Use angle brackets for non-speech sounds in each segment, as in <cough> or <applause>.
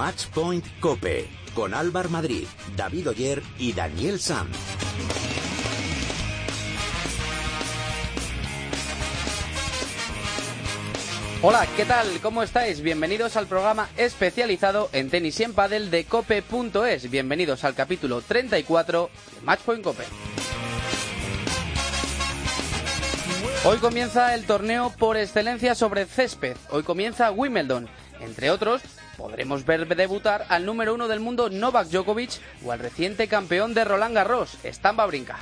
Match Point Cope con Álvar Madrid, David Oyer y Daniel Sanz. Hola, ¿qué tal? ¿Cómo estáis? Bienvenidos al programa especializado en tenis y en pádel de cope.es. Bienvenidos al capítulo 34 de Matchpoint Cope. Hoy comienza el torneo por excelencia sobre césped. Hoy comienza Wimbledon. Entre otros, podremos ver debutar al número uno del mundo Novak Djokovic o al reciente campeón de Roland Garros, Stamba Brinca.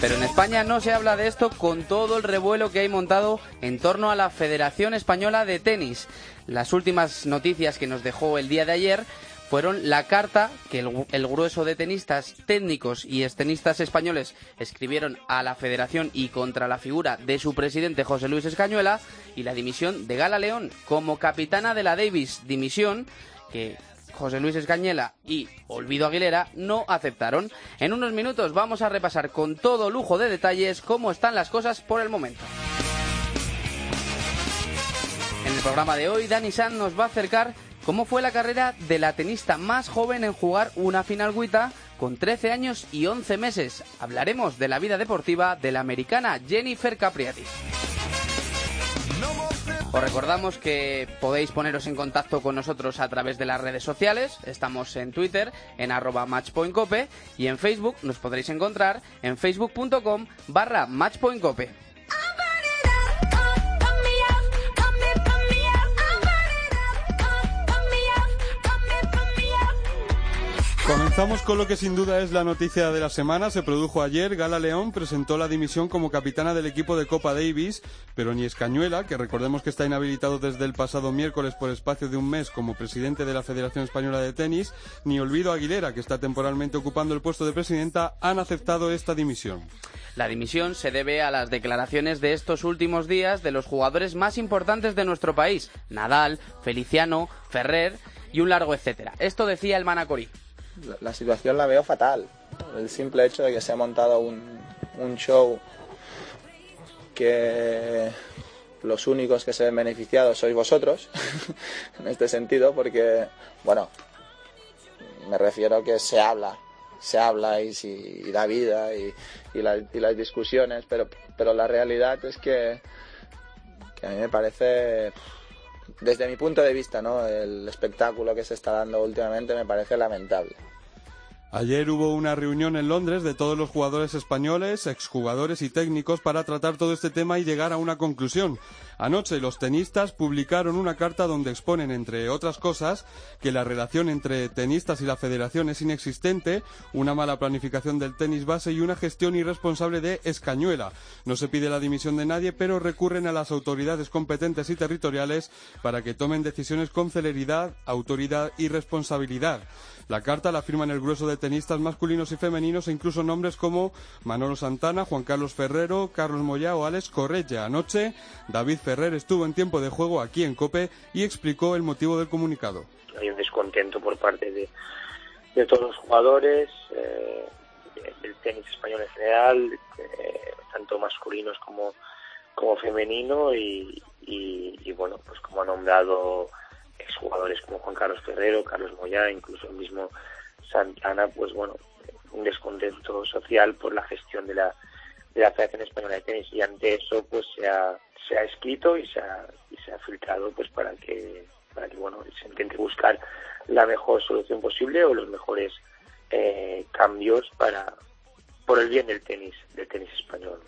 Pero en España no se habla de esto con todo el revuelo que hay montado en torno a la Federación Española de Tenis. Las últimas noticias que nos dejó el día de ayer fueron la carta que el, grueso de tenistas técnicos y estenistas españoles escribieron a la federación y contra la figura de su presidente José Luis Escañuela y la dimisión de Gala León como capitana de la Davis, dimisión que José Luis Escañela y Olvido Aguilera no aceptaron. En unos minutos vamos a repasar con todo lujo de detalles cómo están las cosas por el momento. En el programa de hoy, Dani San nos va a acercar cómo fue la carrera de la tenista más joven en jugar una final guita con 13 años y 11 meses. Hablaremos de la vida deportiva de la americana Jennifer Capriati. Os recordamos que podéis poneros en contacto con nosotros a través de las redes sociales. Estamos en Twitter, en arroba matchpointcope y en Facebook nos podréis encontrar en facebook.com barra matchpointcope. Comenzamos con lo que sin duda es la noticia de la semana. Se produjo ayer. Gala León presentó la dimisión como capitana del equipo de Copa Davis, pero ni Escañuela, que recordemos que está inhabilitado desde el pasado miércoles por espacio de un mes como presidente de la Federación Española de Tenis, ni Olvido Aguilera, que está temporalmente ocupando el puesto de presidenta, han aceptado esta dimisión. La dimisión se debe a las declaraciones de estos últimos días de los jugadores más importantes de nuestro país, Nadal, Feliciano, Ferrer y un largo etcétera. Esto decía el Manacorí la situación la veo fatal. El simple hecho de que se ha montado un, un show que los únicos que se ven beneficiados sois vosotros, <laughs> en este sentido, porque, bueno, me refiero que se habla, se habla y, y da vida y, y, las discusiones, pero, pero la realidad es que, que a mí me parece desde mi punto de vista, ¿no? El espectáculo que se está dando últimamente me parece lamentable. Ayer hubo una reunión en Londres de todos los jugadores españoles, exjugadores y técnicos para tratar todo este tema y llegar a una conclusión. Anoche los tenistas publicaron una carta donde exponen, entre otras cosas, que la relación entre tenistas y la federación es inexistente, una mala planificación del tenis base y una gestión irresponsable de escañuela. No se pide la dimisión de nadie, pero recurren a las autoridades competentes y territoriales para que tomen decisiones con celeridad, autoridad y responsabilidad. La carta la firman el grueso de tenistas masculinos y femeninos e incluso nombres como Manolo Santana, Juan Carlos Ferrero, Carlos Moya o Alex Correia. Anoche, David Ferrer estuvo en tiempo de juego aquí en COPE y explicó el motivo del comunicado. Hay un descontento por parte de, de todos los jugadores, eh, del tenis español en general, eh, tanto masculinos como, como femenino y, bueno, pues como ha nombrado exjugadores como Juan Carlos Ferrero, Carlos Moyá, incluso el mismo Santana, pues bueno, un descontento social por la gestión de la, de la Federación Española de Tenis. Y ante eso pues se ha, se ha escrito y se ha, y se ha filtrado pues para que para que bueno se intente buscar la mejor solución posible o los mejores eh, cambios para por el bien del tenis del tenis español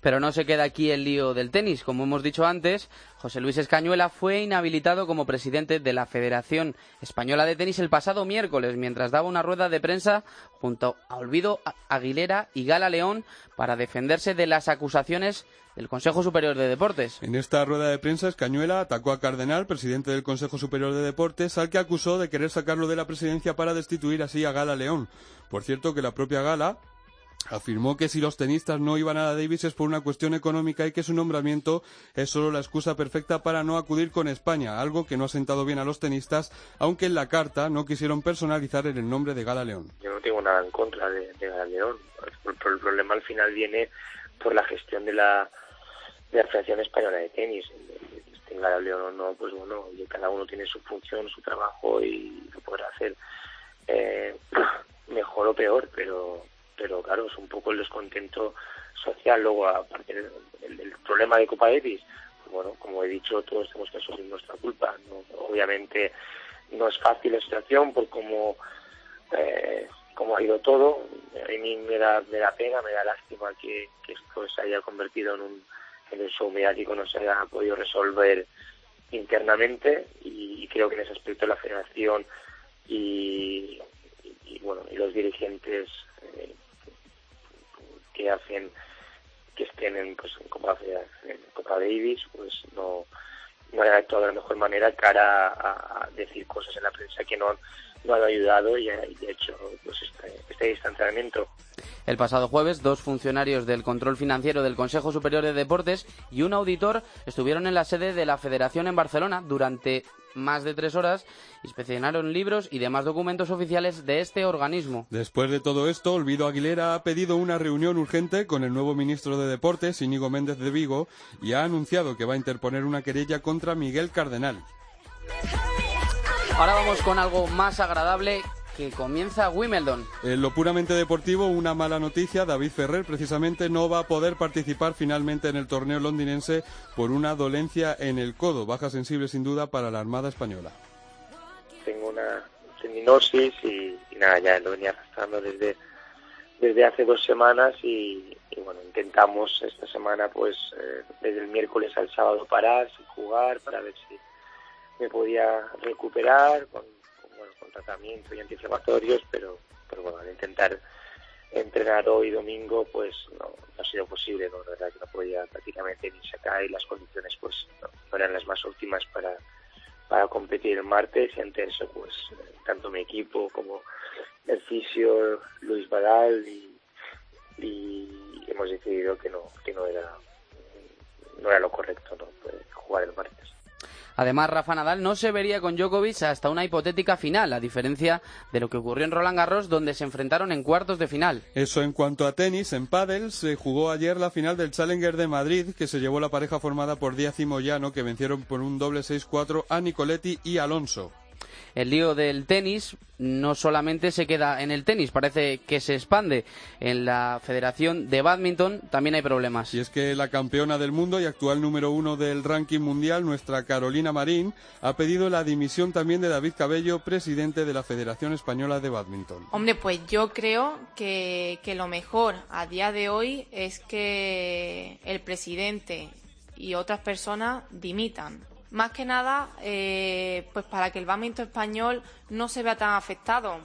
pero no se queda aquí el lío del tenis. Como hemos dicho antes, José Luis Escañuela fue inhabilitado como presidente de la Federación Española de Tenis el pasado miércoles, mientras daba una rueda de prensa junto a Olvido Aguilera y Gala León para defenderse de las acusaciones del Consejo Superior de Deportes. En esta rueda de prensa, Escañuela atacó a Cardenal, presidente del Consejo Superior de Deportes, al que acusó de querer sacarlo de la presidencia para destituir así a Gala León. Por cierto, que la propia Gala Afirmó que si los tenistas no iban a la Davis es por una cuestión económica y que su nombramiento es solo la excusa perfecta para no acudir con España, algo que no ha sentado bien a los tenistas, aunque en la carta no quisieron personalizar el nombre de Gala León. Yo no tengo nada en contra de, Gala León. El, problema al final viene por la gestión de la, de la Federación Española de Tenis. tenga la León o no, pues bueno, cada uno tiene su función, su trabajo y lo podrá hacer eh, <clears throat> mejor o peor, pero pero claro, es un poco el descontento social. Luego, aparte del, problema de Copa Davis, pues bueno, como he dicho, todos tenemos que asumir nuestra culpa. Obviamente no es fácil la situación por cómo, eh, ha ido todo. A mí me da, me da pena, me da lástima que, esto se haya convertido en un, en un show mediático, no se haya podido resolver internamente y, creo que en ese aspecto la federación y, bueno y los dirigentes eh, que hacen que estén en, pues, en Copa, en Copa Davis, pues no, no han actuado de la mejor manera cara a, decir cosas en la prensa que no, no han ayudado y, de hecho pues este, este distanciamiento. El pasado jueves, dos funcionarios del control financiero del Consejo Superior de Deportes y un auditor estuvieron en la sede de la Federación en Barcelona durante más de tres horas, inspeccionaron libros y demás documentos oficiales de este organismo. Después de todo esto, Olvido Aguilera ha pedido una reunión urgente con el nuevo ministro de Deportes, Íñigo Méndez de Vigo, y ha anunciado que va a interponer una querella contra Miguel Cardenal. Ahora vamos con algo más agradable que comienza Wimbledon. En lo puramente deportivo, una mala noticia, David Ferrer precisamente no va a poder participar finalmente en el torneo londinense por una dolencia en el codo, baja sensible sin duda para la Armada Española. Tengo una tendinosis y, nada, ya lo venía arrastrando desde, desde hace dos semanas y, bueno, intentamos esta semana pues eh, desde el miércoles al sábado parar, sin jugar, para ver si me podía recuperar con tratamiento y antiinflamatorios, pero, pero bueno, al intentar entrenar hoy domingo, pues no, ha sido posible, ¿no? La verdad que no podía prácticamente ni sacar y las condiciones pues no, eran las más óptimas para, para competir el martes y ante eso pues tanto mi equipo como el fisio Luis Badal y, hemos decidido que no, que no era no era lo correcto ¿no? Pues, jugar el martes. Además, Rafa Nadal no se vería con Djokovic hasta una hipotética final, a diferencia de lo que ocurrió en Roland Garros, donde se enfrentaron en cuartos de final. Eso en cuanto a tenis, en pádel se jugó ayer la final del Challenger de Madrid, que se llevó la pareja formada por Díaz y Moyano, que vencieron por un doble 6-4 a Nicoletti y Alonso el lío del tenis no solamente se queda en el tenis, parece que se expande. En la Federación de Badminton también hay problemas. Y es que la campeona del mundo y actual número uno del ranking mundial, nuestra Carolina Marín, ha pedido la dimisión también de David Cabello, presidente de la Federación Española de Badminton. Hombre, pues yo creo que, que lo mejor a día de hoy es que el presidente y otras personas dimitan más que nada eh, pues para que el badminton español no se vea tan afectado.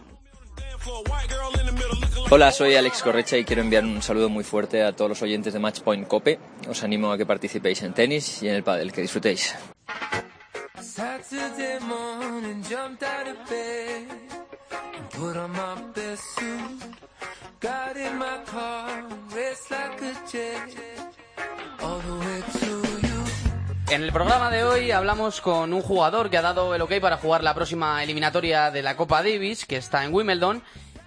Hola, soy Alex Correcha y quiero enviar un saludo muy fuerte a todos los oyentes de Matchpoint Cope. Os animo a que participéis en tenis y en el pádel, que disfrutéis. En el programa de hoy hablamos con un jugador que ha dado el ok para jugar la próxima eliminatoria de la Copa Davis, que está en Wimbledon,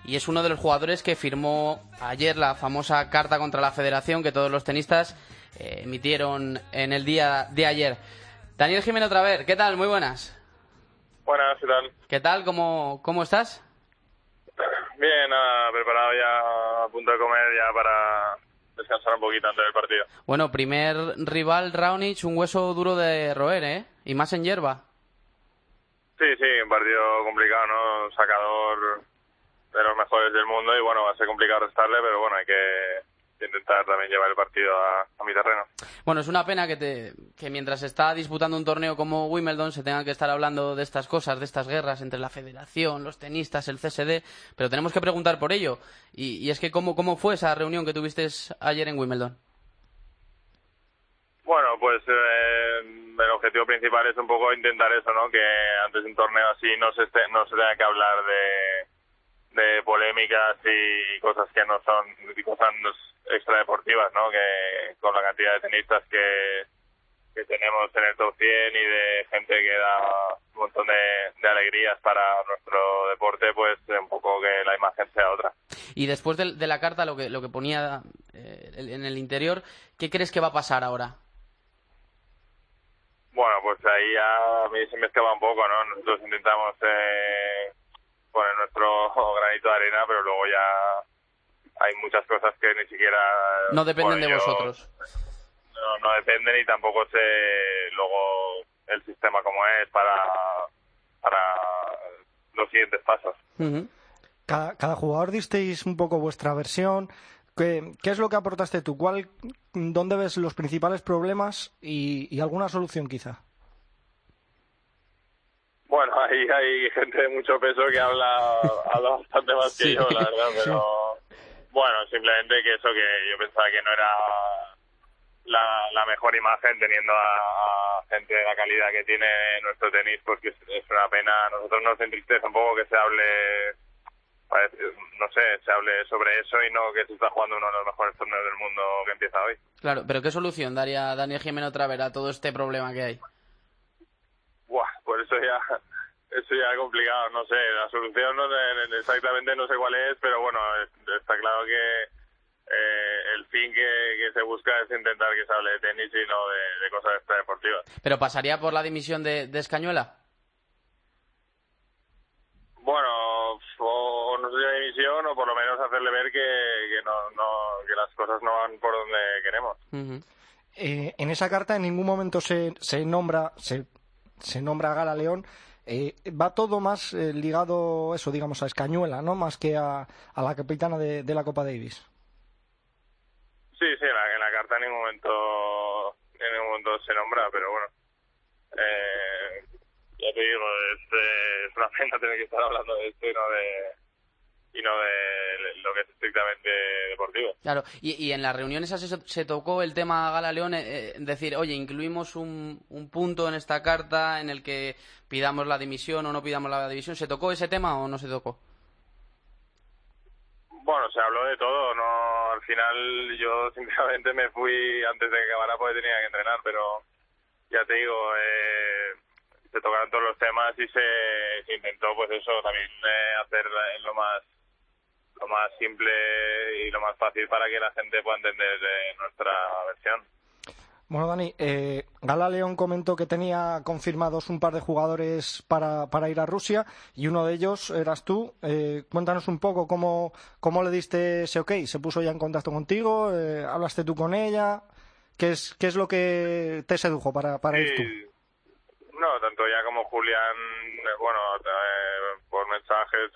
y es uno de los jugadores que firmó ayer la famosa carta contra la federación que todos los tenistas eh, emitieron en el día de ayer. Daniel Jiménez otra vez, ¿qué tal? Muy buenas. Buenas, ¿qué tal? ¿Qué tal? ¿Cómo, cómo estás? Bien, preparado ya, a punto de comer ya para descansar un poquito antes del partido. Bueno, primer rival, Raonic, un hueso duro de roer, ¿eh? Y más en hierba. Sí, sí, un partido complicado, ¿no? Un sacador de los mejores del mundo y bueno, va a ser complicado restarle, pero bueno, hay que intentar también llevar el partido a, mi terreno. Bueno, es una pena que, te, que mientras está disputando un torneo como Wimbledon se tenga que estar hablando de estas cosas, de estas guerras entre la federación, los tenistas, el CSD, pero tenemos que preguntar por ello. Y, es que, ¿cómo, ¿cómo fue esa reunión que tuviste ayer en Wimbledon? Bueno, pues eh, el objetivo principal es un poco intentar eso, ¿no? Que antes de un torneo así no se, esté, no se tenga que hablar de, de polémicas y cosas que no son, cosas extradeportivas, ¿no? Que con la cantidad de tenistas que, que tenemos en el top 100 y de gente que da un montón de, alegrías para nuestro deporte, pues un poco que la imagen sea otra. Y después de, la carta, lo que, lo que ponía eh, en el interior, ¿qué crees que va a pasar ahora? Bueno, pues ahí a mí se me escapa un poco, ¿no? Nosotros intentamos eh, poner nuestro <laughs> granito de arena, pero luego ya hay muchas cosas que ni siquiera... No dependen de bueno, vosotros. No, no dependen y tampoco sé luego el sistema como es para, para los siguientes pasos. Cada jugador disteis un poco vuestra versión. ¿Qué, qué es lo que aportaste tú? ¿Cuál, ¿Dónde ves los principales problemas y, y alguna solución quizá? Ahí hay gente de mucho peso que habla, habla bastante más que Sí. yo, la verdad, <laughs> pero bueno, simplemente que eso que yo pensaba que no era la, la mejor imagen teniendo a, a gente de la calidad que tiene nuestro tenis, porque es, es una pena. A nosotros nos entristece un poco que se hable, parece- no sé, se hable sobre eso y no que se está jugando uno de los mejores torneos del mundo que empieza hoy. Claro, pero ¿qué solución daría Daniel Jiménez Travera a todo este problema que hay? Buah, por eso ya, eso ya es complicado, no sé, la solución no exactamente no sé cuál es, pero bueno, es- está claro que eh, el fin que, que se busca es intentar que se hable de tenis y no de, de cosas extradeportivas. ¿Pero pasaría por la dimisión de, de Escañuela? Bueno, o no sé si la dimisión o por lo menos hacerle ver que, que, no, no, que las cosas no van por donde queremos. Ujú. Eh, en esa carta en ningún momento se, se nombra se, se nombra a Gala León. Eh, va todo más eh, ligado, eso, digamos, a Escañuela, ¿no? Más que a, a la capitana de, de la Copa Davis. Sí, sí, en la, en la carta en ningún momento, en ningún momento se nombra, pero bueno. Eh, ya te digo, es, eh, es una pena tener que estar hablando de esto y no de, y no de lo que es estrictamente deportivo. Claro, y, y en las reuniones se, se tocó el tema Gala León, eh, eh, decir, oye, incluimos un, un punto en esta carta en el que pidamos la dimisión o no pidamos la dimisión. ¿Se tocó ese tema o no se tocó? Bueno, se habló de todo, no al final yo <laughs> sinceramente me fui antes de que acabara porque tenía que entrenar, pero ya te digo, eh, se tocaron todos los temas y se, se intentó pues eso también eh, hacer lo más lo más simple y lo más fácil para que la gente pueda entender eh, nuestra versión. Bueno, Dani, eh, Gala León comentó que tenía confirmados un par de jugadores para, para ir a Rusia y uno de ellos eras tú. Eh, cuéntanos un poco cómo, cómo le diste ese ok. ¿Se puso ya en contacto contigo? Eh, ¿Hablaste tú con ella? ¿Qué es, qué es lo que te sedujo para, para ir tú? No, tanto ya como Julián, eh, bueno, eh, por mensajes,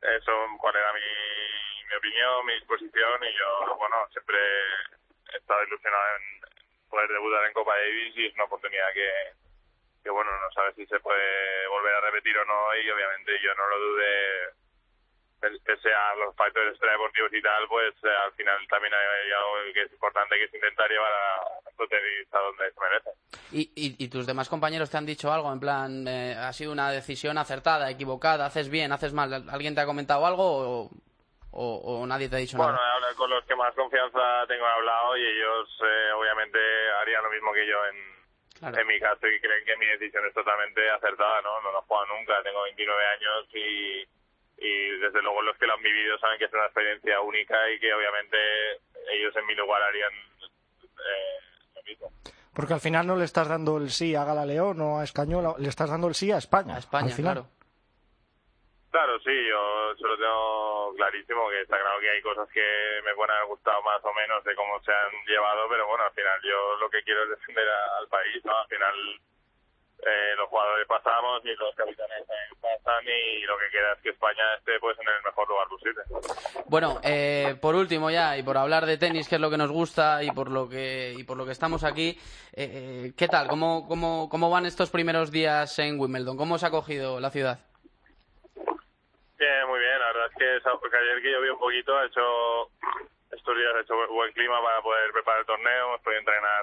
eso, cuál era mi, mi opinión, mi disposición, y yo, bueno, siempre he estado ilusionado en poder debutar en Copa Davis y es una oportunidad que, que bueno, no sabes si se puede volver a repetir o no, y obviamente yo no lo dudé, pese- a los factores extradeportivos y tal, pues eh, al final también hay algo que es importante, que es intentar llevar a nuestro tenis donde se merece. ¿Y, y, y tus demás compañeros te han dicho algo? En plan, eh, ¿ha sido una decisión acertada, equivocada? ¿Haces bien, haces mal? ¿Alguien te ha comentado algo o, o- o nadie te ha dicho Bueno, nada? hablado con los que más confianza tengo he hablado y ellos eh, obviamente harían lo mismo que yo en, Claro. en mi caso y creen que mi decisión es totalmente acertada, ¿no? No lo he jugado nunca, tengo 29 años y, y desde luego los que lo han vivido saben que es una experiencia única y que obviamente ellos en mi lugar harían eh, lo mismo. Porque al final no le estás dando el sí a Gala León o a Escañola, le estás dando el sí a España. A España, al final. claro. Claro, sí, yo se lo tengo clarísimo, que está claro que hay cosas que me pueden haber gustado más o menos de cómo se han llevado, pero bueno, al final yo lo que quiero es defender al país, ¿no? Al final eh, los jugadores pasamos y los capitanes pasan y lo que queda es que España esté pues en el mejor lugar posible. Bueno, eh, por último ya, y por hablar de tenis, que es lo que nos gusta y por lo que, y por lo que estamos aquí, eh, eh, ¿qué tal? ¿Cómo, cómo, ¿Cómo van estos primeros días en Wimbledon? ¿Cómo se ha acogido la ciudad? Bien, muy bien, la verdad es que, que ayer que llovió un poquito, ha hecho estos días ha hecho bu- buen clima para poder preparar el torneo, hemos podido entrenar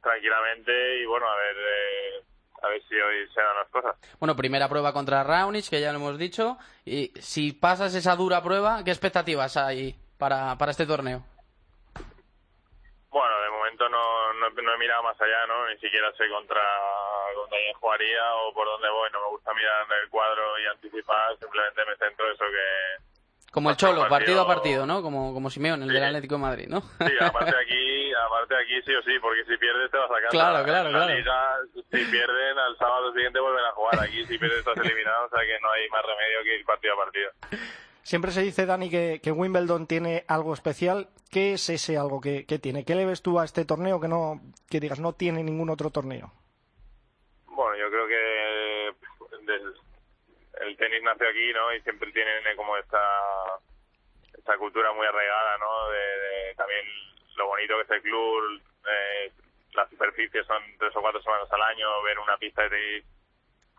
tranquilamente y bueno, a ver eh, a ver si hoy se dan las cosas. Bueno, primera prueba contra Raonic, que ya lo hemos dicho. Y si pasas esa dura prueba, ¿qué expectativas hay para, para este torneo? Bueno, de momento no, no, no he mirado más allá, ¿no? Ni siquiera sé contra, contra quién jugaría o por dónde voy. No me gusta mirar el cuadro y anticipar, simplemente me centro en eso que, Como el Cholo, partido, a partido, ¿no? Como, como Simeón, el del Atlético de Madrid, ¿no? Sí, <laughs> aparte aquí, aparte aquí sí o sí, porque si pierdes te vas a casa. Claro, claro, la claro. Liga, si pierden, al sábado siguiente vuelven a jugar. Aquí si pierdes estás eliminado, o sea que no hay más remedio que ir partido a partido. Siempre se dice, Dani, que, Wimbledon tiene algo especial. ¿Qué es ese algo que, tiene? ¿Qué le ves tú a este torneo que no, que digas, no tiene ningún otro torneo? Bueno, yo creo que el tenis nació aquí, ¿no? Y siempre tienen eh, como esta esta cultura muy arraigada, ¿no? De también lo bonito que es el club, eh, las superficies son tres o cuatro semanas al año, ver una pista de tenis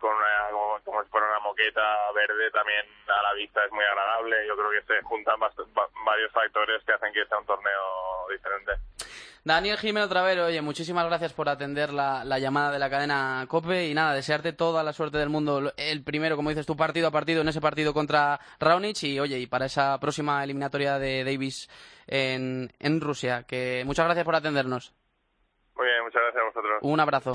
con una, como, si fuera una moqueta verde también a la vista es muy agradable. Yo creo que se juntan va- varios factores que hacen que sea un torneo diferente. Daniel Jiménez otra vez, oye, muchísimas gracias por atender la, la llamada de la cadena COPE y nada, desearte toda la suerte del mundo. El primero, como dices tú, partido a partido en ese partido contra Raonic y oye, y para esa próxima eliminatoria de Davis en, en Rusia. Que muchas gracias por atendernos. Muy bien, muchas gracias a vosotros. Un abrazo.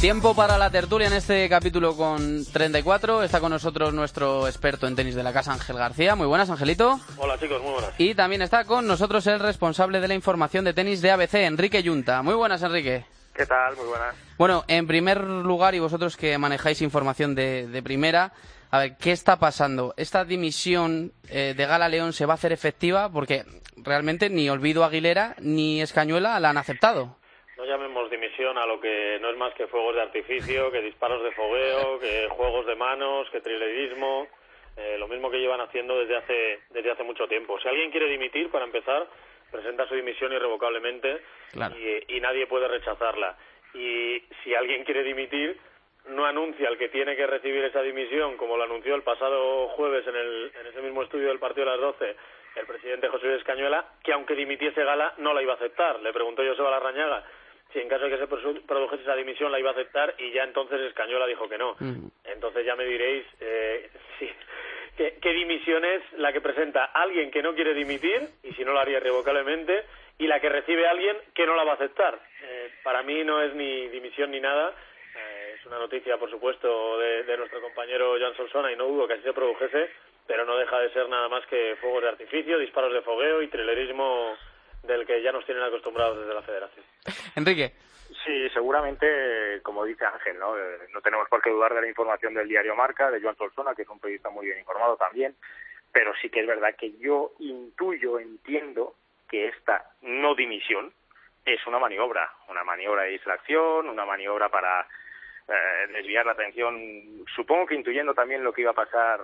Tiempo para la tertulia en este capítulo con 34. Está con nosotros nuestro experto en tenis de la casa, Ángel García. Muy buenas, Angelito. Hola chicos, muy buenas. Y también está con nosotros el responsable de la información de tenis de ABC, Enrique Yunta. Muy buenas, Enrique. ¿Qué tal? Muy buenas. Bueno, en primer lugar, y vosotros que manejáis información de, de primera, a ver, ¿qué está pasando? ¿Esta dimisión eh, de Gala León se va a hacer efectiva? Porque realmente ni Olvido Aguilera ni Escañuela la han aceptado. No llamemos dimisión a lo que no es más que fuegos de artificio, que disparos de fogueo, que juegos de manos, que trilerismo, eh, lo mismo que llevan haciendo desde hace, desde hace mucho tiempo. Si alguien quiere dimitir, para empezar, presenta su dimisión irrevocablemente Claro. y, y nadie puede rechazarla. Y si alguien quiere dimitir, no anuncia al que tiene que recibir esa dimisión, como lo anunció el pasado jueves en, el, en ese mismo estudio del partido de las 12 el presidente José Luis Escañuela, que aunque dimitiese Gala, no la iba a aceptar. Le preguntó Joseba Larrañaga si en caso de que se produ- produjese esa dimisión la iba a aceptar y ya entonces Escañuela dijo que no. Entonces ya me diréis eh, <laughs> si- ¿qué, qué dimisión es la que presenta alguien que no quiere dimitir y si no lo haría irrevocablemente y la que recibe alguien que no la va a aceptar. Eh, para mí no es ni dimisión ni nada. Eh, es una noticia, por supuesto, de, de nuestro compañero Jan Solsona y no dudo que así se produjese, pero no deja de ser nada más que fuegos de artificio, disparos de fogueo y trilerismo del que ya nos tienen acostumbrados desde la federación. Enrique. Sí, seguramente, como dice Ángel, ¿no? Eh, no tenemos por qué dudar de la información del diario Marca, de Joan Solsona, que es un periodista muy bien informado también, pero sí que es verdad que yo intuyo, entiendo que esta no dimisión es una maniobra, una maniobra de distracción, una maniobra para eh, desviar la atención, supongo que intuyendo también lo que iba a pasar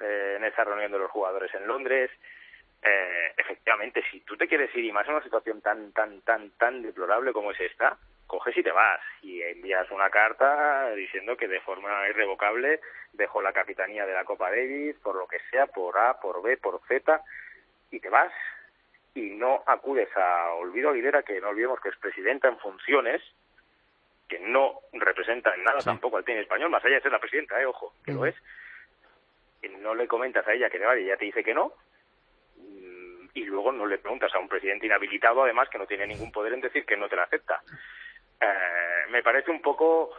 eh, en esa reunión de los jugadores en Londres, eh, efectivamente, si tú te quieres ir y más en una situación tan, tan, tan, tan deplorable como es esta, coges y te vas. Y envías una carta diciendo que de forma irrevocable dejó la capitanía de la Copa Davis, por lo que sea, por A, por B, por Z, y te vas. Y no acudes a Olvido Aguilera, que no olvidemos que es presidenta en funciones, que no representa en nada tampoco al tenis español, más allá de ser la presidenta, eh, ojo, que lo es, y no le comentas a ella que le vale y ella te dice que no, y luego no le preguntas a un presidente inhabilitado, además, que no tiene ningún poder en decir que no te la acepta. Eh, me parece un poco,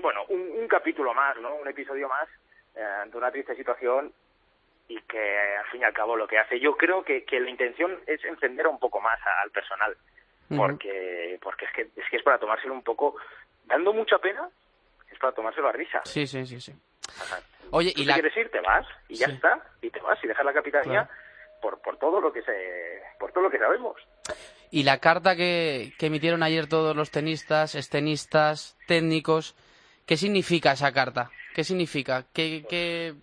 bueno, un, un capítulo más, ¿no? Un episodio más eh, ante una triste situación y que al fin y al cabo lo que hace, yo creo que, que la intención es encender un poco más a- al personal, porque porque es que es que es para tomárselo un poco, dando mucha pena, es para tomárselo a risa. Sí, sí, sí, sí. Oye, y la... quieres ir, te vas y ya está, y te vas y dejas la capitanía Claro. Por por todo lo que se por todo lo que sabemos. Y la carta que, que emitieron ayer todos los tenistas, estenistas, técnicos, ¿qué significa esa carta? ¿Qué significa? ¿Qué, qué...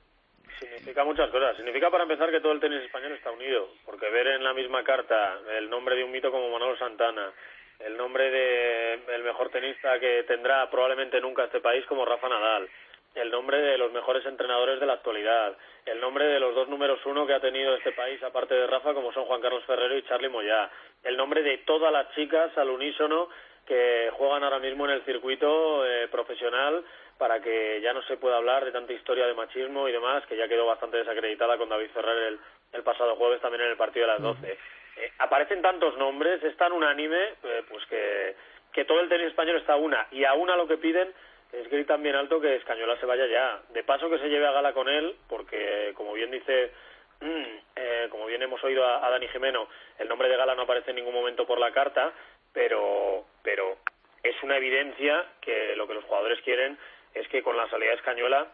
Significa muchas cosas. Significa, para empezar, que todo el tenis español está unido. Porque ver en la misma carta el nombre de un mito como Manolo Santana, el nombre de el mejor tenista que tendrá probablemente nunca este país como Rafa Nadal, el nombre de los mejores entrenadores de la actualidad, el nombre de los dos números uno que ha tenido este país, aparte de Rafa, como son Juan Carlos Ferrero y Charlie Moyá, el nombre de todas las chicas al unísono que juegan ahora mismo en el circuito eh, profesional para que ya no se pueda hablar de tanta historia de machismo y demás, que ya quedó bastante desacreditada con David Ferrer el, el pasado jueves también en el partido de las 12. Eh, aparecen tantos nombres, es tan unánime, eh, pues que que todo el tenis español está a una y a una lo que piden es gritan bien alto que Escañola se vaya ya. De paso que se lleve a gala con él, porque como bien dice, <clears throat> eh, como bien hemos oído a, Dani Jimeno, el nombre de gala no aparece en ningún momento por la carta, pero, pero es una evidencia que lo que los jugadores quieren es que con la salida de Escañola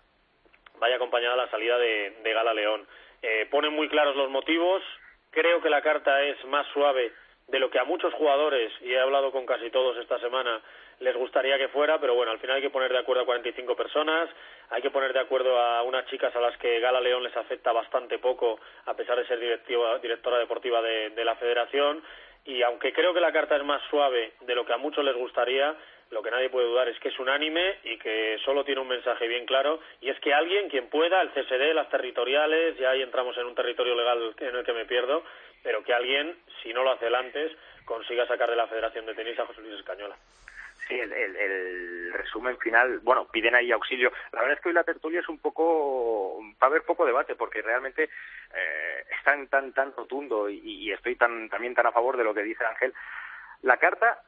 vaya acompañada la salida de, Gala León. Eh, ponen muy claros los motivos, creo que la carta es más suave de lo que a muchos jugadores, y he hablado con casi todos esta semana, les gustaría que fuera, pero bueno, al final hay que poner de acuerdo a 45 personas, hay que poner de acuerdo a unas chicas a las que Gala León les afecta bastante poco, a pesar de ser directora deportiva de, de la federación, y aunque creo que la carta es más suave de lo que a muchos les gustaría, lo que nadie puede dudar es que es unánime y que solo tiene un mensaje bien claro y es que alguien, quien pueda, el CSD, las territoriales, ya ahí entramos en un territorio legal en el que me pierdo, pero que alguien, si no lo hace el antes, consiga sacar de la Federación de Tenis a José Luis Escañola. Sí, el, resumen final, bueno, piden ahí auxilio. La verdad es que hoy la tertulia es un poco, va a haber poco debate porque realmente eh, es tan, tan, tan rotundo y, y estoy tan, también tan a favor de lo que dice Ángel. La carta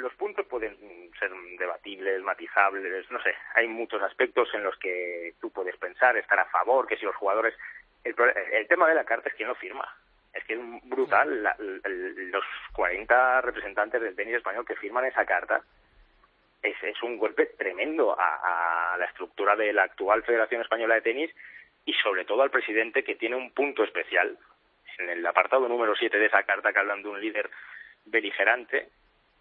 los puntos pueden ser debatibles, matizables, no sé, hay muchos aspectos en los que tú puedes pensar, estar a favor, que si los jugadores... El, tema de la carta es que no firma. Es que es brutal los 40 representantes del tenis español que firman esa carta. Es, es un golpe tremendo a, a la estructura de la actual Federación Española de Tenis y sobre todo al presidente que tiene un punto especial. En el apartado número 7 de esa carta que hablan de un líder beligerante,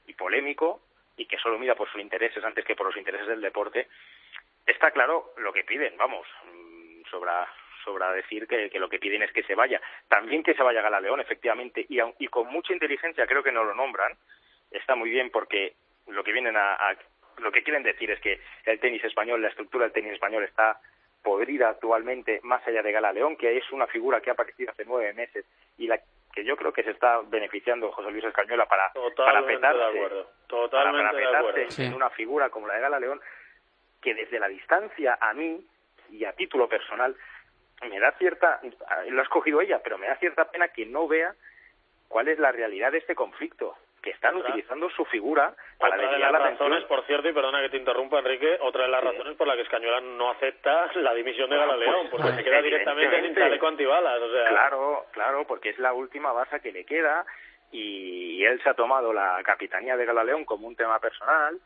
y polémico y que solo mira por sus intereses antes que por los intereses del deporte, está claro lo que piden, vamos, mm, sobra, sobra decir que, lo que piden es que se vaya. También que se vaya León, efectivamente, y, y con mucha inteligencia creo que no lo nombran, está muy bien porque lo que vienen a, lo que quieren decir es que el tenis español, la estructura del tenis español está podrida actualmente más allá de Gala León, que es una figura que ha aparecido hace nueve meses y la que yo creo que se está beneficiando José Luis Escañola para, para petarse, Totalmente en una figura como la de Gala León, que desde la distancia a mí y a título personal me da cierta, lo ha escogido ella, pero me da cierta pena que no vea cuál es la realidad de este conflicto que están utilizando su figura para otra de las razones, por cierto, y perdona que te interrumpa, Enrique, otra de las razones por la que Escañola no acepta <laughs> la dimisión de Galaleón, pues, porque se queda directamente sin chaleco antibalas. O sea... Claro, claro, porque es la última base que le queda y él se ha tomado la capitanía de Galaleón como un tema personal,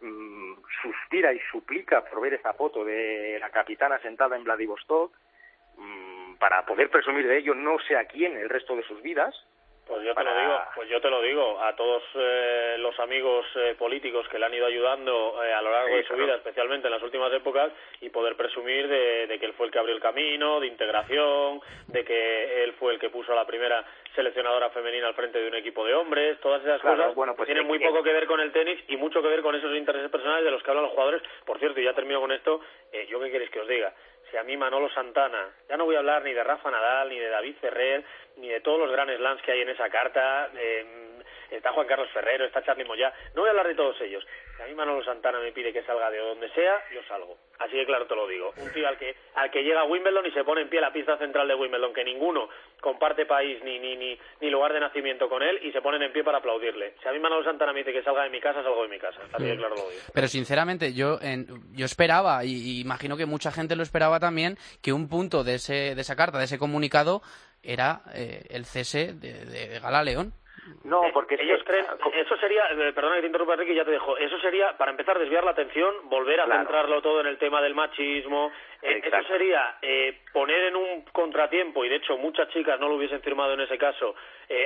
mm, suspira y suplica por ver esa foto de la capitana sentada en Vladivostok, mm, para poder presumir de ello no sé a quién el resto de sus vidas, pues yo te lo digo, pues yo te lo digo. A todos eh, los amigos eh, políticos que le han ido ayudando eh, a lo largo de su vida, especialmente en las últimas épocas, y poder presumir de, que él fue el que abrió el camino, de integración, de que él fue el que puso a la primera seleccionadora femenina al frente de un equipo de hombres, todas esas cosas bueno, pues tienen muy poco que ver con el tenis y mucho que ver con esos intereses personales de los que hablan los jugadores. Por cierto, y ya termino con esto, yo qué queréis que os diga, si a mí Manolo Santana, ya no voy a hablar ni de Rafa Nadal, ni de David Ferrer, ni de todos los grandes slams que hay en esa carta, está Juan Carlos Ferrero, está Charlie Moya, no voy a hablar de todos ellos. Si a mí Manolo Santana me pide que salga de donde sea, yo salgo. Así que claro te lo digo. Un tío al que, al que llega a Wimbledon y se pone en pie la pista central de Wimbledon, que ninguno comparte país ni, ni, ni, ni lugar de nacimiento con él y se ponen en pie para aplaudirle. Si a mí Manolo Santana me dice que salga de mi casa, salgo de mi casa. Así que claro lo digo. Pero sinceramente, yo, yo esperaba, y, imagino que mucha gente lo esperaba también, que un punto de, ese, de esa carta, de ese comunicado, era eh, el cese de, de Gala León. No, eh, porque ellos creen, eso sería, eh, perdona que te interrumpa Enrique, ya te dejo, eso sería, para empezar, desviar la atención, volver a centrarlo todo en el tema del machismo, eh, eso sería poner en un contratiempo, y de hecho muchas chicas no lo hubiesen firmado en ese caso,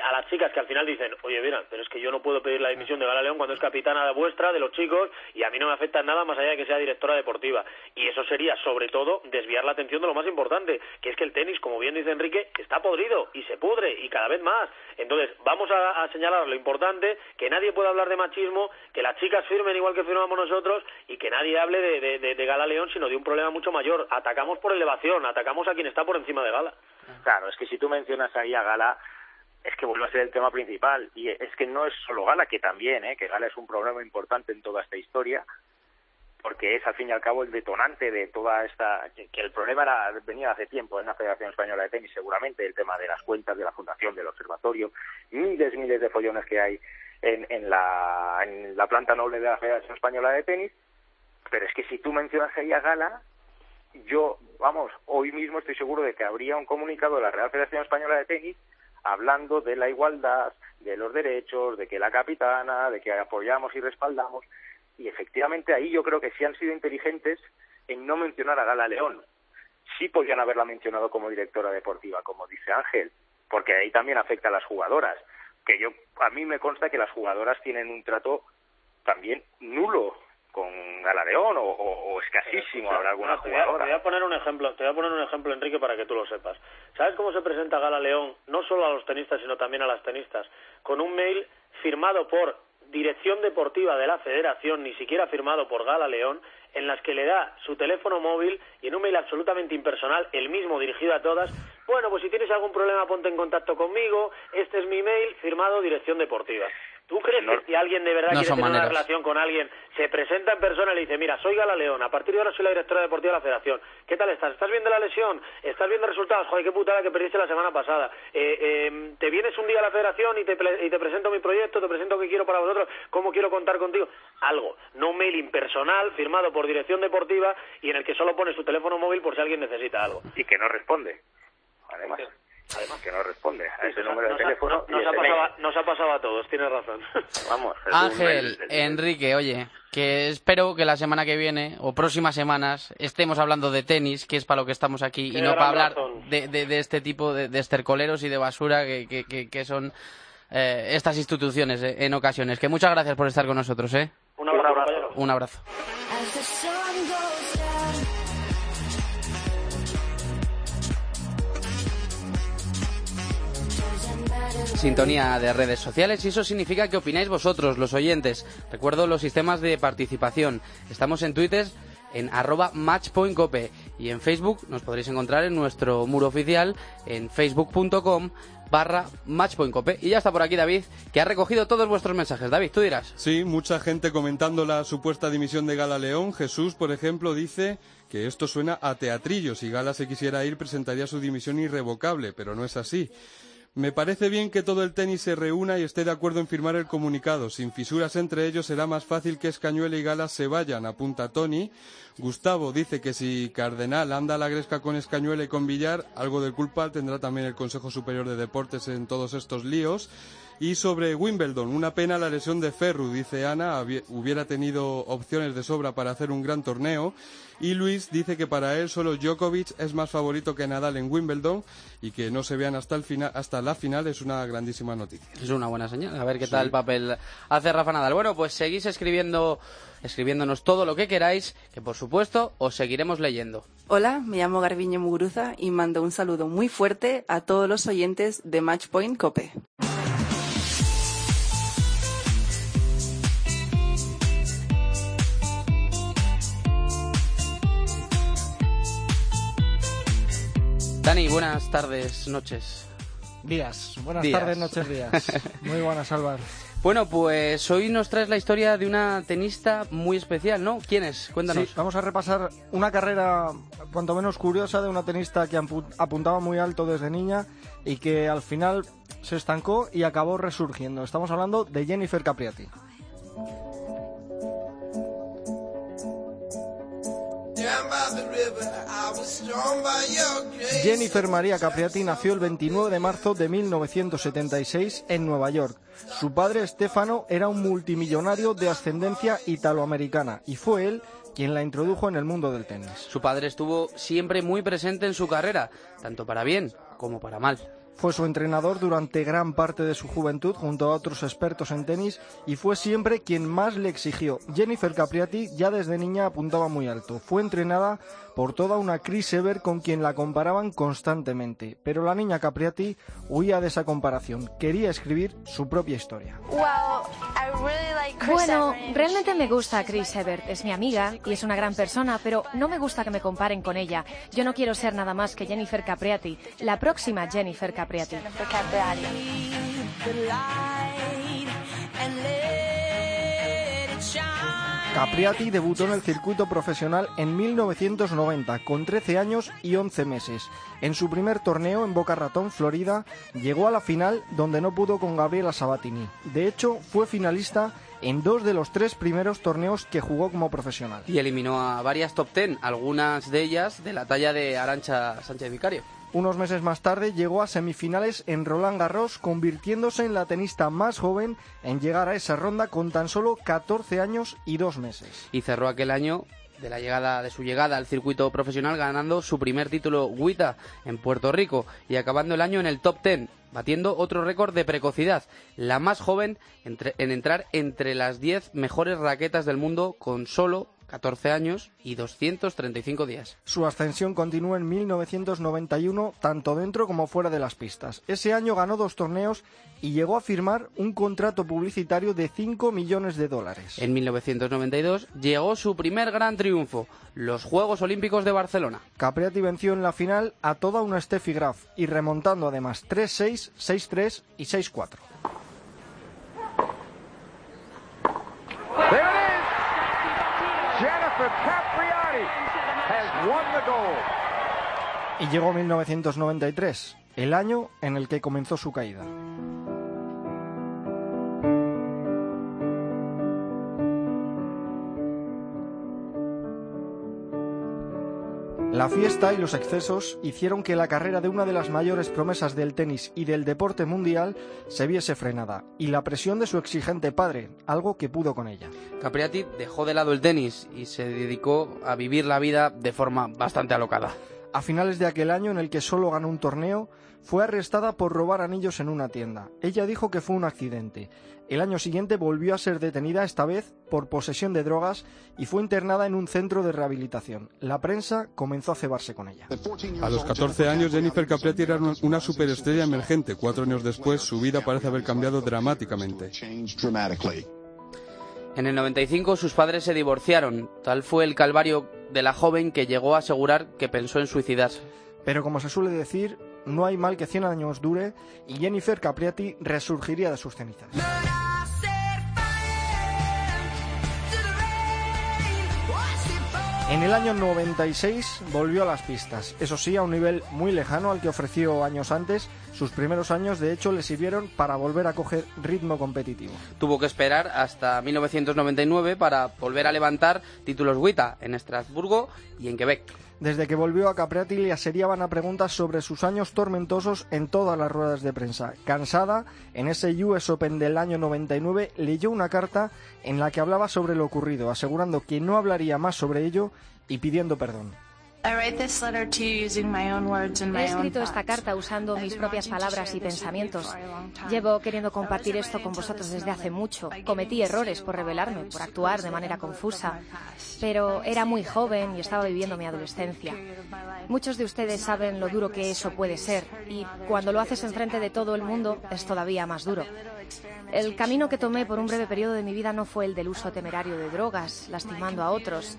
a las chicas que al final dicen, oye, mira, pero es que yo no puedo pedir la dimisión de Gala León cuando es capitana vuestra, de los chicos, y a mí no me afecta nada más allá de que sea directora deportiva. Y eso sería, sobre todo, desviar la atención de lo más importante, que es que el tenis, como bien dice Enrique, está podrido y se pudre, y cada vez más. Entonces, vamos a a, señalar lo importante, que nadie pueda hablar de machismo, que las chicas firmen igual que firmamos nosotros y que nadie hable de, de, de, Gala León, sino de un problema mucho mayor. Atacamos por elevación, atacamos a quien está por encima de Gala. Claro, es que si tú mencionas ahí a Gala, es que vuelve a ser el tema principal. Y es que no es solo Gala, que también, ¿eh? que Gala es un problema importante en toda esta historia, porque es al fin y al cabo el detonante de toda esta que, el problema era venía hace tiempo en la Federación Española de Tenis seguramente el tema de las cuentas de la fundación del observatorio miles miles de follones que hay en, en, la, en la planta noble de la Federación Española de Tenis, pero es que si tú mencionas ahí a Gala, yo, vamos, hoy mismo estoy seguro de que habría un comunicado de la Real Federación Española de Tenis hablando de la igualdad, de los derechos, de que la capitana, de que apoyamos y respaldamos. Y efectivamente ahí yo creo que sí han sido inteligentes en no mencionar a Gala León. Sí podrían haberla mencionado como directora deportiva, como dice Ángel, porque ahí también afecta a las jugadoras. Que yo, a mí me consta que las jugadoras tienen un trato también nulo con Galareón o, o, o escasísimo habrá alguna te voy, a, jugadora. te voy a poner un ejemplo, te voy a poner un ejemplo, Enrique, para que tú lo sepas. ¿Sabes cómo se presenta Gala León, no solo a los tenistas, sino también a las tenistas? Con un mail firmado por Dirección Deportiva de la Federación, ni siquiera firmado por Gala León, en las que le da su teléfono móvil y en un mail absolutamente impersonal, el mismo dirigido a todas, bueno, pues si tienes algún problema ponte en contacto conmigo, este es mi mail, firmado Dirección Deportiva. ¿Tú crees que si alguien de verdad No quiere tener una relación con alguien, se presenta en persona y le dice, mira, soy Gala León, a partir de ahora soy la directora deportiva de la federación, ¿qué tal estás? ¿Estás viendo la lesión? ¿Estás viendo resultados? Joder, qué putada que perdiste la semana pasada. Eh, eh, ¿Te vienes un día a la federación y te, y te presento mi proyecto, te presento qué quiero para vosotros, cómo quiero contar contigo? Algo, no un mail impersonal firmado por dirección deportiva y en el que solo pone su teléfono móvil por si alguien necesita algo. Y que no responde. Además, además que no responde a ese número de Nos teléfono. y nos, ha pasado, a- nos ha pasado a todos, tienes razón. <laughs> Vamos, Ángel, Enrique, oye, que espero que la semana que viene o próximas semanas estemos hablando de tenis, que es para lo que estamos aquí, y no para hablar de, de- de este tipo de, de estercoleros y de basura que, que- que- que son eh, estas instituciones eh, en ocasiones. Que muchas gracias por estar con nosotros, ¿eh? Un abrazo. Un abrazo. Sintonía de redes sociales y eso significa que opináis vosotros, los oyentes. Recuerdo los sistemas de participación. Estamos en Twitter en arroba matchpointcope y en Facebook nos podréis encontrar en nuestro muro oficial en facebook.com barra matchpointcope. Y ya está por aquí David, que ha recogido todos vuestros mensajes. David, tú dirás. Sí, mucha gente comentando la supuesta dimisión de Gala León. Jesús, por ejemplo, dice que esto suena a teatrillo. Si Gala se quisiera ir, presentaría su dimisión irrevocable, pero no es así. Me parece bien que todo el tenis se reúna y esté de acuerdo en firmar el comunicado. Sin fisuras entre ellos será más fácil que Escañuela y Gala se vayan, apunta Tony. Gustavo dice que si Cardenal anda a la gresca con Escañuela y con Villar, algo de culpa tendrá también el Consejo Superior de Deportes en todos estos líos. Y sobre Wimbledon, una pena la lesión de Ferru, dice Ana, hubiera tenido opciones de sobra para hacer un gran torneo. Y Luis dice que para él solo Djokovic es más favorito que Nadal en Wimbledon y que no se vean hasta, el final, hasta la final es una grandísima noticia. Es una buena señal. A ver qué tal papel hace Rafa Nadal. Bueno, pues seguís escribiendo, escribiéndonos todo lo que queráis, que por supuesto os seguiremos leyendo. Hola, me llamo Garbiñe Muguruza y mando un saludo muy fuerte a todos los oyentes de Matchpoint Cope. Dani, buenas tardes, noches. Días. Buenas Días. tardes, noches, días. <laughs> Muy buenas, Álvaro. Bueno, pues hoy nos traes la historia de una tenista muy especial, ¿no? ¿Quién es? Cuéntanos. Sí, vamos a repasar una carrera cuanto menos curiosa de una tenista que apuntaba muy alto desde niña y que al final se estancó y acabó resurgiendo. Estamos hablando de Jennifer Capriati. Jennifer María Capriati nació el 29 de marzo de 1976 en Nueva York. Su padre, Stefano, era un multimillonario de ascendencia italoamericana y fue él quien la introdujo en el mundo del tenis. Su padre estuvo siempre muy presente en su carrera, tanto para bien como para mal. Fue su entrenador durante gran parte de su juventud junto a otros expertos en tenis y fue siempre quien más le exigió. Jennifer Capriati ya desde niña apuntaba muy alto. Fue entrenada por toda una Chris Ever con quien la comparaban constantemente. Pero la niña Capriati huía de esa comparación. Quería escribir su propia historia. Bueno, realmente me gusta Chris Evert, es mi amiga y es una gran persona, pero no me gusta que me comparen con ella. Yo no quiero ser nada más que Jennifer Capriati, la próxima Jennifer Capriati. Capriati debutó en el circuito profesional en 1990 con 13 años y 11 meses. En su primer torneo en Boca Ratón, Florida, llegó a la final donde no pudo con Gabriela Sabatini. De hecho, fue finalista en dos de los tres primeros torneos que jugó como profesional. Y eliminó a varias top ten, algunas de ellas de la talla de Arancha Sánchez Vicario. Unos meses más tarde llegó a semifinales en Roland Garros, convirtiéndose en la tenista más joven en llegar a esa ronda con tan solo 14 años y dos meses. Y cerró aquel año de la llegada de su llegada al circuito profesional ganando su primer título WTA en Puerto Rico y acabando el año en el top 10, batiendo otro récord de precocidad, la más joven en entrar entre las 10 mejores raquetas del mundo con solo 14 años y 235 días. Su ascensión continuó en 1991, tanto dentro como fuera de las pistas. Ese año ganó dos torneos y llegó a firmar un contrato publicitario de 5 millones de dólares. En 1992 llegó su primer gran triunfo, los Juegos Olímpicos de Barcelona. Capriati venció en la final a toda una Steffi Graf y remontando además 3-6, 6-3 y 6-4. Y llegó 1993, el año en el que comenzó su caída. La fiesta y los excesos hicieron que la carrera de una de las mayores promesas del tenis y del deporte mundial se viese frenada, y la presión de su exigente padre, algo que pudo con ella. Capriati dejó de lado el tenis y se dedicó a vivir la vida de forma bastante alocada. A finales de aquel año en el que solo ganó un torneo, fue arrestada por robar anillos en una tienda. Ella dijo que fue un accidente. El año siguiente volvió a ser detenida, esta vez por posesión de drogas, y fue internada en un centro de rehabilitación. La prensa comenzó a cebarse con ella. A los 14 años, Jennifer Capriati era una superestrella emergente. Cuatro años después, su vida parece haber cambiado dramáticamente. En el 95 sus padres se divorciaron. Tal fue el calvario de la joven que llegó a asegurar que pensó en suicidarse. Pero como se suele decir, no hay mal que 100 años dure y Jennifer Capriati resurgiría de sus cenizas. En el año 96 volvió a las pistas, eso sí, a un nivel muy lejano al que ofreció años antes. Sus primeros años, de hecho, le sirvieron para volver a coger ritmo competitivo. Tuvo que esperar hasta 1999 para volver a levantar títulos WTA en Estrasburgo y en Quebec. Desde que volvió a Capriati le aseriaban a preguntas sobre sus años tormentosos en todas las ruedas de prensa. Cansada, en ese US Open del año 99 leyó una carta en la que hablaba sobre lo ocurrido, asegurando que no hablaría más sobre ello y pidiendo perdón. He escrito esta carta usando mis propias palabras y pensamientos. Llevo queriendo compartir esto con vosotros desde hace mucho. Cometí errores por revelarme, por actuar de manera confusa, pero era muy joven y estaba viviendo mi adolescencia. Muchos de ustedes saben lo duro que eso puede ser y cuando lo haces enfrente de todo el mundo es todavía más duro. El camino que tomé por un breve periodo de mi vida no fue el del uso temerario de drogas, lastimando a otros.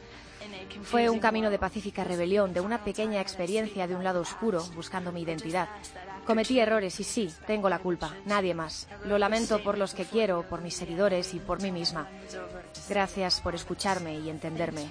Fue un camino de pacífica rebelión, de una pequeña experiencia de un lado oscuro, buscando mi identidad. Cometí errores y sí, tengo la culpa, nadie más. Lo lamento por los que quiero, por mis seguidores y por mí misma. Gracias por escucharme y entenderme.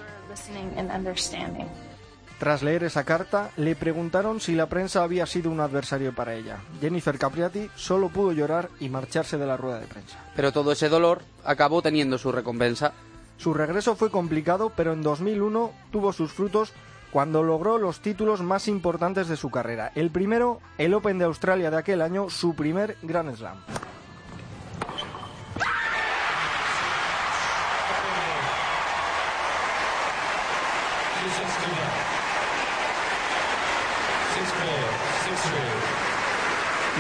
Tras leer esa carta, le preguntaron si la prensa había sido un adversario para ella. Jennifer Capriati solo pudo llorar y marcharse de la rueda de prensa. Pero todo ese dolor acabó teniendo su recompensa. Su regreso fue complicado, pero en 2001 tuvo sus frutos cuando logró los títulos más importantes de su carrera. El primero, el Open de Australia de aquel año, su primer Grand Slam.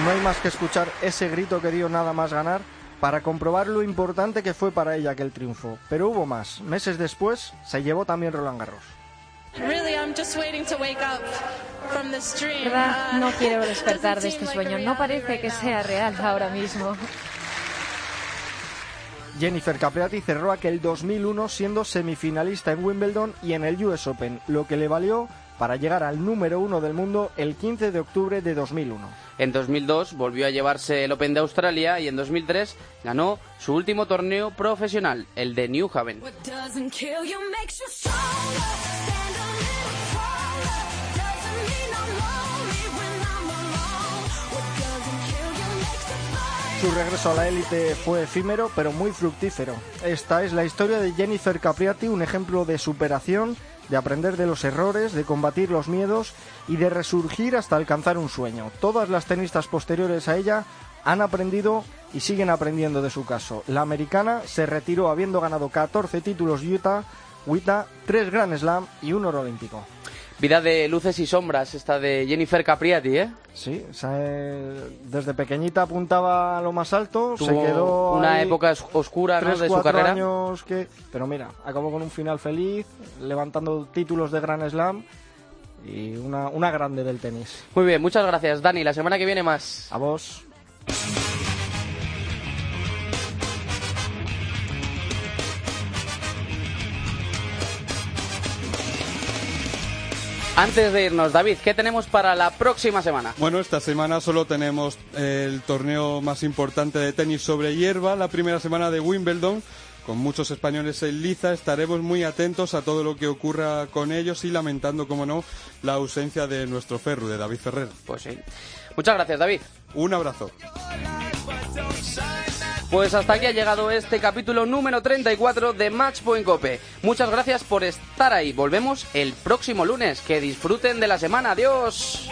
No hay más que escuchar ese grito que dio nada más ganar para comprobar lo importante que fue para ella aquel triunfo. Pero hubo más. Meses después se llevó también Roland Garros. ¿Verdad? No quiero <laughs> despertar de este sueño. No parece que sea real ahora mismo. Jennifer Capriati cerró aquel 2001 siendo semifinalista en Wimbledon y en el US Open, lo que le valió para llegar al número uno del mundo el 15 de octubre de 2001. En 2002 volvió a llevarse el Open de Australia y en 2003 ganó su último torneo profesional, el de New Haven. Su regreso a la élite fue efímero pero muy fructífero. Esta es la historia de Jennifer Capriati, un ejemplo de superación, de aprender de los errores, de combatir los miedos y de resurgir hasta alcanzar un sueño. Todas las tenistas posteriores a ella han aprendido y siguen aprendiendo de su caso. La americana se retiró habiendo ganado 14 títulos Utah, Wita, 3 Grand Slam y un oro olímpico. Vida de luces y sombras, esta de Jennifer Capriati, ¿eh? Sí, eh, desde pequeñita apuntaba a lo más alto, se Tuvo quedó una ahí época oscura ¿no? tres, de su carrera. años que... Pero mira, acabó con un final feliz, levantando títulos de Grand Slam y una, una grande del tenis. Muy bien, muchas gracias, Dani. La semana que viene más. A vos. Antes de irnos, David, ¿qué tenemos para la próxima semana? Bueno, esta semana solo tenemos el torneo más importante de tenis sobre hierba, la primera semana de Wimbledon. Con muchos españoles en liza, estaremos muy atentos a todo lo que ocurra con ellos y lamentando, como no, la ausencia de nuestro Ferru, de David Ferrer. Pues sí. Muchas gracias, David. Un abrazo. Pues hasta aquí ha llegado este capítulo número 34 de Matchpoint Cope. Muchas gracias por estar ahí. Volvemos el próximo lunes. Que disfruten de la semana. Adiós.